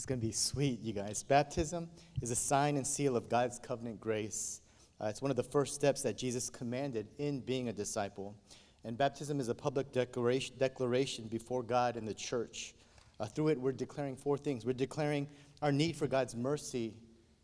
It's going to be sweet, you guys. Baptism is a sign and seal of God's covenant grace. Uh, it's one of the first steps that Jesus commanded in being a disciple. And baptism is a public declaration, declaration before God and the church. Uh, through it, we're declaring four things. We're declaring our need for God's mercy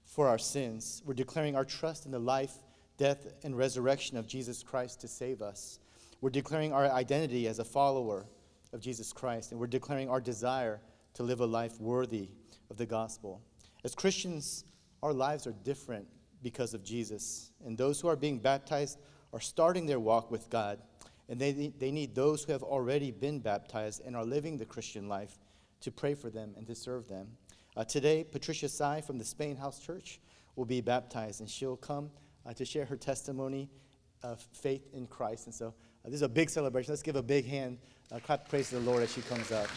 for our sins. We're declaring our trust in the life, death, and resurrection of Jesus Christ to save us. We're declaring our identity as a follower of Jesus Christ, and we're declaring our desire to live a life worthy of the gospel. As Christians, our lives are different because of Jesus, and those who are being baptized are starting their walk with God, and they, they need those who have already been baptized and are living the Christian life to pray for them and to serve them. Uh, today, Patricia Sy from the Spain House Church will be baptized, and she'll come uh, to share her testimony of faith in Christ. And so, uh, this is a big celebration. Let's give a big hand, uh, clap praise to the Lord as she comes up.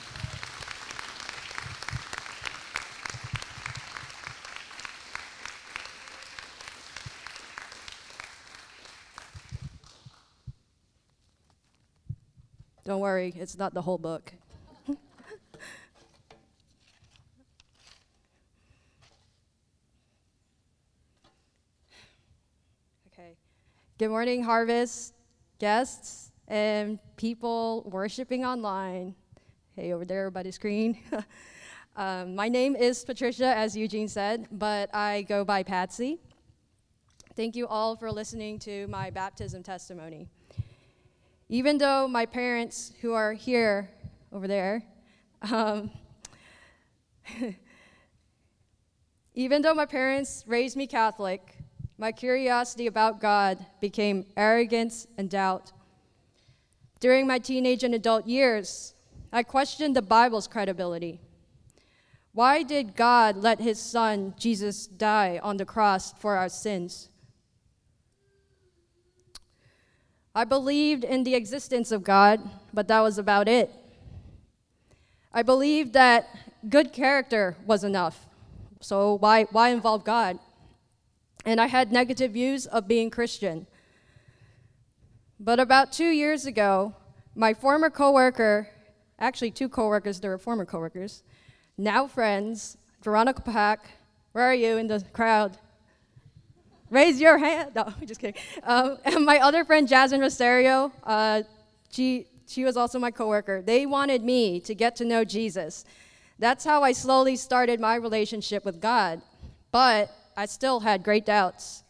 Don't worry, it's not the whole book. okay. Good morning, Harvest guests and people worshiping online. Hey, over there by the screen. um, my name is Patricia, as Eugene said, but I go by Patsy. Thank you all for listening to my baptism testimony. Even though my parents, who are here over there, um, even though my parents raised me Catholic, my curiosity about God became arrogance and doubt. During my teenage and adult years, I questioned the Bible's credibility. Why did God let his son, Jesus, die on the cross for our sins? I believed in the existence of God, but that was about it. I believed that good character was enough. So why, why involve God? And I had negative views of being Christian. But about two years ago, my former coworker, actually two coworkers, they were former coworkers, now friends, Veronica Pack, where are you in the crowd? Raise your hand. No, just kidding. Um, and my other friend, Jasmine Rosario, uh, she, she was also my coworker. They wanted me to get to know Jesus. That's how I slowly started my relationship with God. But I still had great doubts.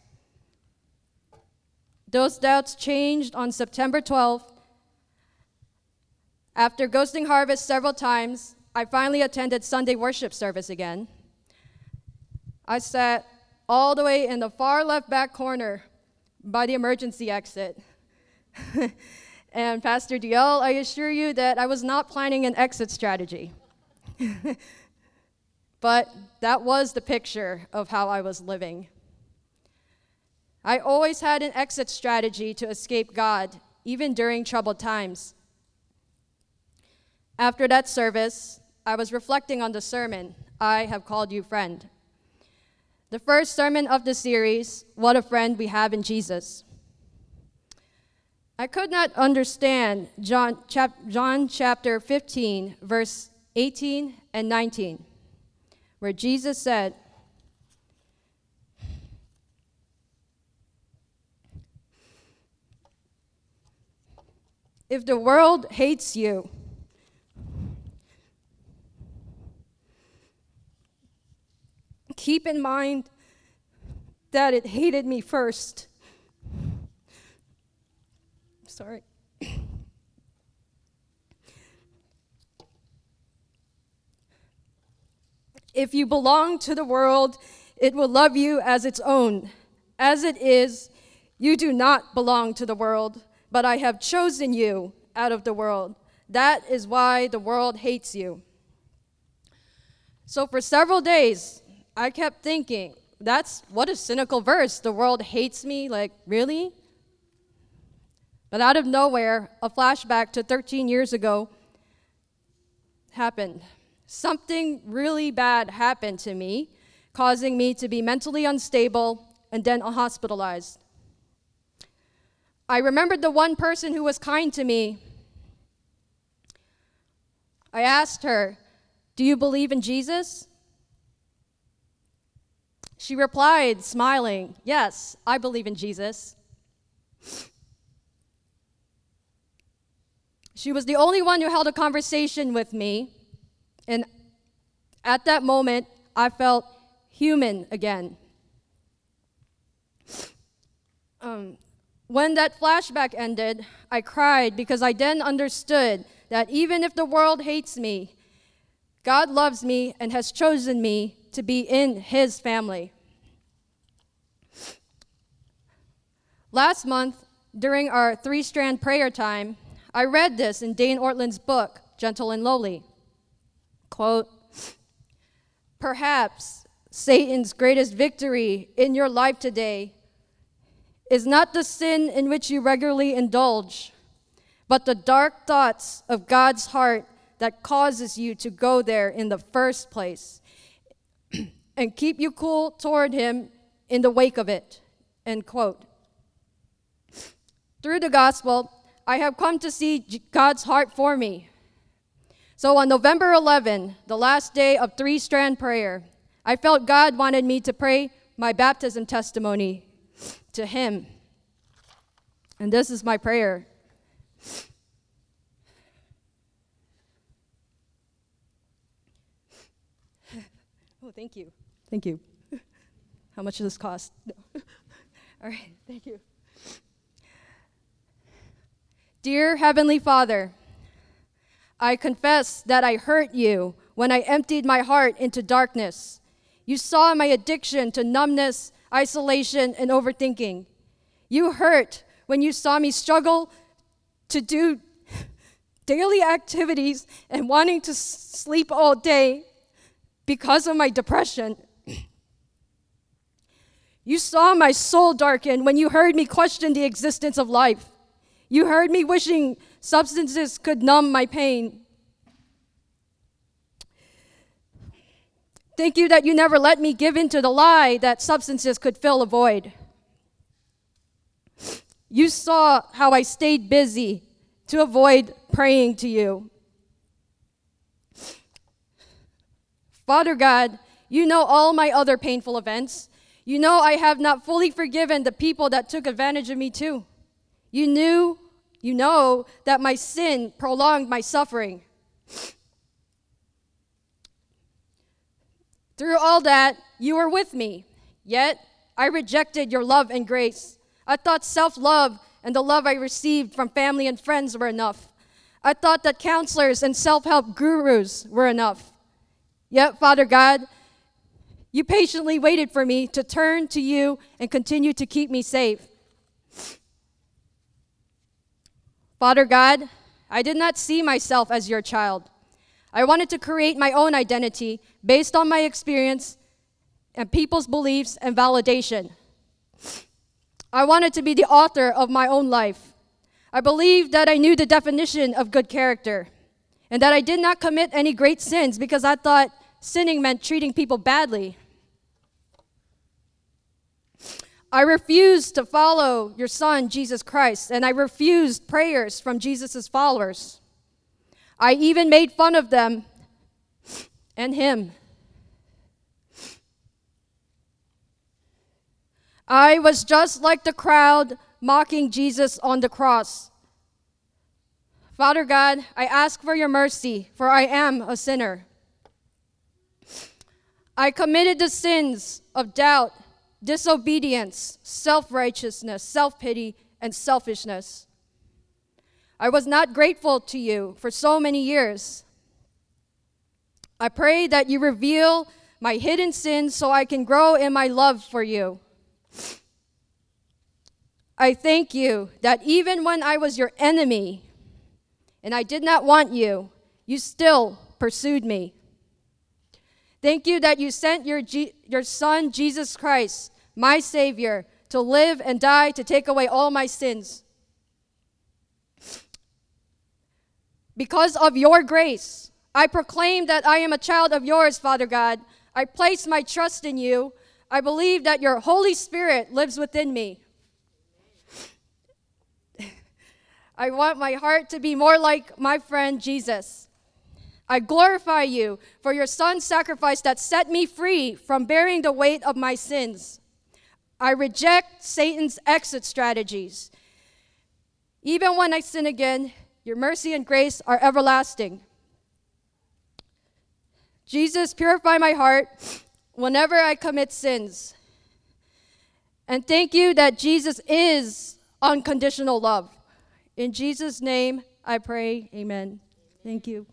Those doubts changed on September 12th. After ghosting Harvest several times, I finally attended Sunday worship service again. I sat all the way in the far left back corner by the emergency exit. and Pastor DL, I assure you that I was not planning an exit strategy. but that was the picture of how I was living. I always had an exit strategy to escape God, even during troubled times. After that service, I was reflecting on the sermon, I have called you friend the first sermon of the series, What a Friend We Have in Jesus. I could not understand John, chap, John chapter 15, verse 18 and 19, where Jesus said, If the world hates you, keep in mind that it hated me first. Sorry. If you belong to the world, it will love you as its own. As it is, you do not belong to the world, but I have chosen you out of the world. That is why the world hates you. So, for several days, I kept thinking, that's what a cynical verse. The world hates me. Like, really? But out of nowhere, a flashback to 13 years ago happened. Something really bad happened to me, causing me to be mentally unstable and then hospitalized. I remembered the one person who was kind to me. I asked her, Do you believe in Jesus? She replied, smiling, Yes, I believe in Jesus. She was the only one who held a conversation with me. And at that moment, I felt human again. Um, when that flashback ended, I cried because I then understood that even if the world hates me, God loves me and has chosen me to be in His family. Last month, during our three strand prayer time, I read this in Dane Ortlund's book, Gentle and Lowly. Quote Perhaps Satan's greatest victory in your life today is not the sin in which you regularly indulge, but the dark thoughts of God's heart that causes you to go there in the first place and keep you cool toward him in the wake of it. End quote. Through the gospel, I have come to see God's heart for me. So on November 11, the last day of three strand prayer, I felt God wanted me to pray my baptism testimony to Him. And this is my prayer. Oh, thank you. Thank you. How much does this cost? All right, thank you. Dear Heavenly Father, I confess that I hurt you when I emptied my heart into darkness. You saw my addiction to numbness, isolation, and overthinking. You hurt when you saw me struggle to do daily activities and wanting to sleep all day because of my depression. You saw my soul darken when you heard me question the existence of life. You heard me wishing substances could numb my pain. Thank you that you never let me give in to the lie that substances could fill a void. You saw how I stayed busy to avoid praying to you. Father God, you know all my other painful events. You know I have not fully forgiven the people that took advantage of me too. You knew, you know that my sin prolonged my suffering. Through all that, you were with me. Yet, I rejected your love and grace. I thought self love and the love I received from family and friends were enough. I thought that counselors and self help gurus were enough. Yet, Father God, you patiently waited for me to turn to you and continue to keep me safe. Father God, I did not see myself as your child. I wanted to create my own identity based on my experience and people's beliefs and validation. I wanted to be the author of my own life. I believed that I knew the definition of good character and that I did not commit any great sins because I thought sinning meant treating people badly. I refused to follow your son, Jesus Christ, and I refused prayers from Jesus' followers. I even made fun of them and him. I was just like the crowd mocking Jesus on the cross. Father God, I ask for your mercy, for I am a sinner. I committed the sins of doubt disobedience, self righteousness, self pity, and selfishness. I was not grateful to you for so many years. I pray that you reveal my hidden sins so I can grow in my love for you. I thank you that even when I was your enemy and I did not want you, you still pursued me. Thank you that you sent your, G- your Son, Jesus Christ, my Savior, to live and die to take away all my sins. Because of your grace, I proclaim that I am a child of yours, Father God. I place my trust in you. I believe that your Holy Spirit lives within me. I want my heart to be more like my friend Jesus. I glorify you for your son's sacrifice that set me free from bearing the weight of my sins. I reject Satan's exit strategies. Even when I sin again, your mercy and grace are everlasting. Jesus, purify my heart whenever I commit sins. And thank you that Jesus is unconditional love. In Jesus' name, I pray, amen. Thank you.